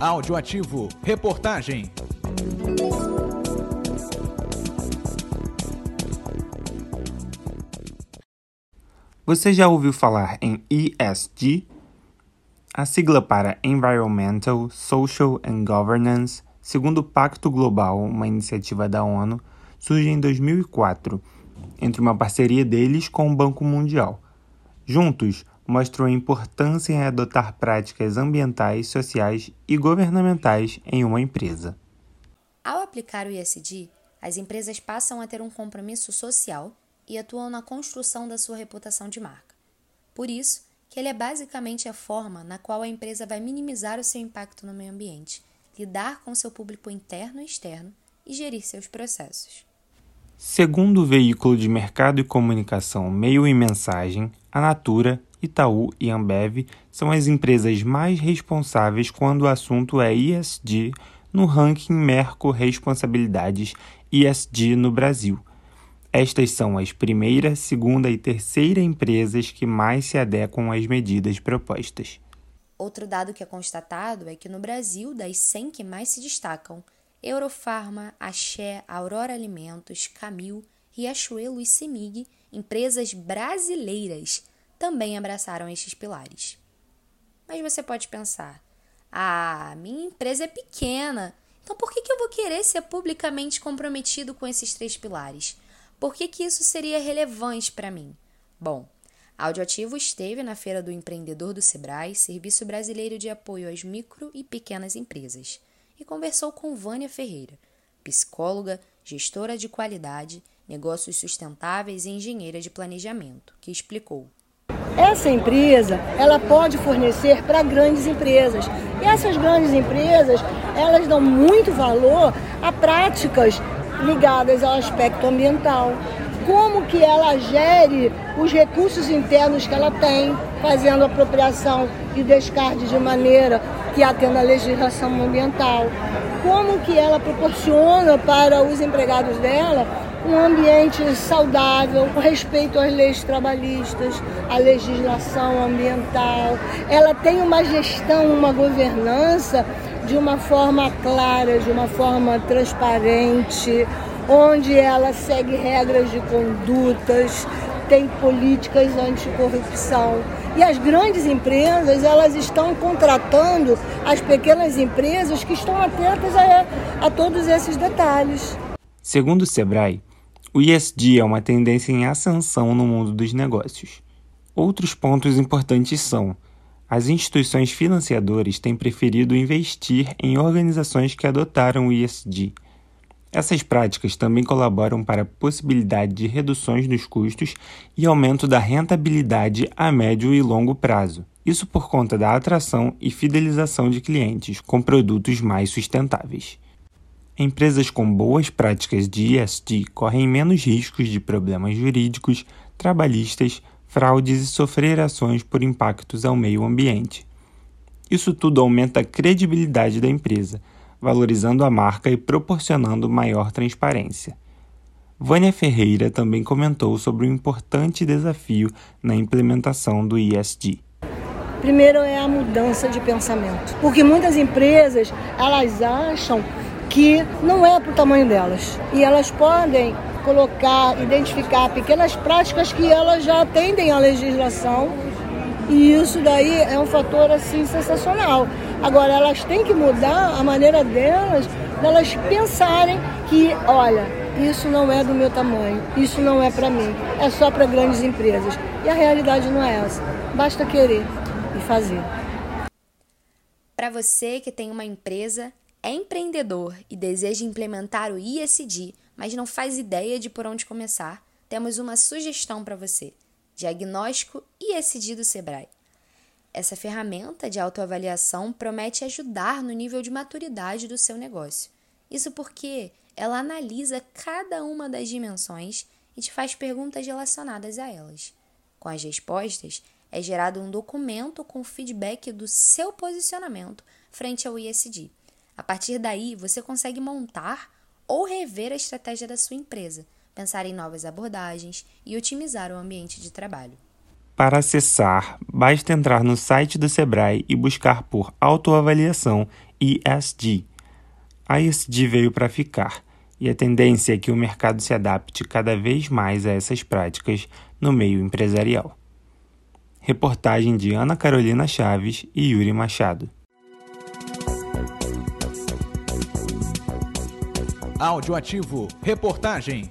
Audioativo. Reportagem. Você já ouviu falar em ESG? A sigla para Environmental, Social and Governance, segundo o Pacto Global, uma iniciativa da ONU, surge em 2004, entre uma parceria deles com o Banco Mundial. Juntos, mostram a importância em adotar práticas ambientais, sociais e governamentais em uma empresa. Ao aplicar o ISD, as empresas passam a ter um compromisso social e atuam na construção da sua reputação de marca. Por isso, que ele é basicamente a forma na qual a empresa vai minimizar o seu impacto no meio ambiente, lidar com seu público interno e externo e gerir seus processos. Segundo o veículo de mercado e comunicação Meio e Mensagem, a Natura Itaú e Ambev são as empresas mais responsáveis quando o assunto é ISD no ranking Merco Responsabilidades ISD no Brasil. Estas são as primeira, segunda e terceira empresas que mais se adequam às medidas propostas. Outro dado que é constatado é que no Brasil, das 100 que mais se destacam, Eurofarma, Axé, Aurora Alimentos, Camil, Riachuelo e Semig, empresas brasileiras, também abraçaram estes pilares. Mas você pode pensar: ah, minha empresa é pequena, então por que, que eu vou querer ser publicamente comprometido com esses três pilares? Por que, que isso seria relevante para mim? Bom, a Audioativo esteve na Feira do Empreendedor do Sebrae, Serviço Brasileiro de Apoio às Micro e Pequenas Empresas, e conversou com Vânia Ferreira, psicóloga, gestora de qualidade, negócios sustentáveis e engenheira de planejamento, que explicou. Essa empresa, ela pode fornecer para grandes empresas. E essas grandes empresas, elas dão muito valor a práticas ligadas ao aspecto ambiental. Como que ela gere os recursos internos que ela tem, fazendo apropriação e descarte de maneira que atenda a legislação ambiental. Como que ela proporciona para os empregados dela um ambiente saudável, com respeito às leis trabalhistas, à legislação ambiental. Ela tem uma gestão, uma governança de uma forma clara, de uma forma transparente, onde ela segue regras de condutas, tem políticas anticorrupção. E as grandes empresas, elas estão contratando as pequenas empresas que estão atentas a, a todos esses detalhes. Segundo o Sebrae, o ESG é uma tendência em ascensão no mundo dos negócios. Outros pontos importantes são: as instituições financiadoras têm preferido investir em organizações que adotaram o ESG. Essas práticas também colaboram para a possibilidade de reduções dos custos e aumento da rentabilidade a médio e longo prazo. Isso por conta da atração e fidelização de clientes com produtos mais sustentáveis. Empresas com boas práticas de ESG correm menos riscos de problemas jurídicos, trabalhistas, fraudes e sofrer ações por impactos ao meio ambiente. Isso tudo aumenta a credibilidade da empresa, valorizando a marca e proporcionando maior transparência. Vânia Ferreira também comentou sobre o importante desafio na implementação do ESG. Primeiro é a mudança de pensamento, porque muitas empresas elas acham que não é para o tamanho delas. E elas podem colocar, identificar pequenas práticas que elas já atendem à legislação e isso daí é um fator assim sensacional. Agora elas têm que mudar a maneira delas, delas pensarem que, olha, isso não é do meu tamanho, isso não é para mim, é só para grandes empresas. E a realidade não é essa. Basta querer e fazer. Para você que tem uma empresa é empreendedor e deseja implementar o ISD, mas não faz ideia de por onde começar, temos uma sugestão para você: Diagnóstico ISD do Sebrae. Essa ferramenta de autoavaliação promete ajudar no nível de maturidade do seu negócio. Isso porque ela analisa cada uma das dimensões e te faz perguntas relacionadas a elas. Com as respostas, é gerado um documento com feedback do seu posicionamento frente ao ISD. A partir daí, você consegue montar ou rever a estratégia da sua empresa, pensar em novas abordagens e otimizar o ambiente de trabalho. Para acessar, basta entrar no site do Sebrae e buscar por autoavaliação ESG. A ESG veio para ficar e a tendência é que o mercado se adapte cada vez mais a essas práticas no meio empresarial. Reportagem de Ana Carolina Chaves e Yuri Machado. Áudio ativo. Reportagem.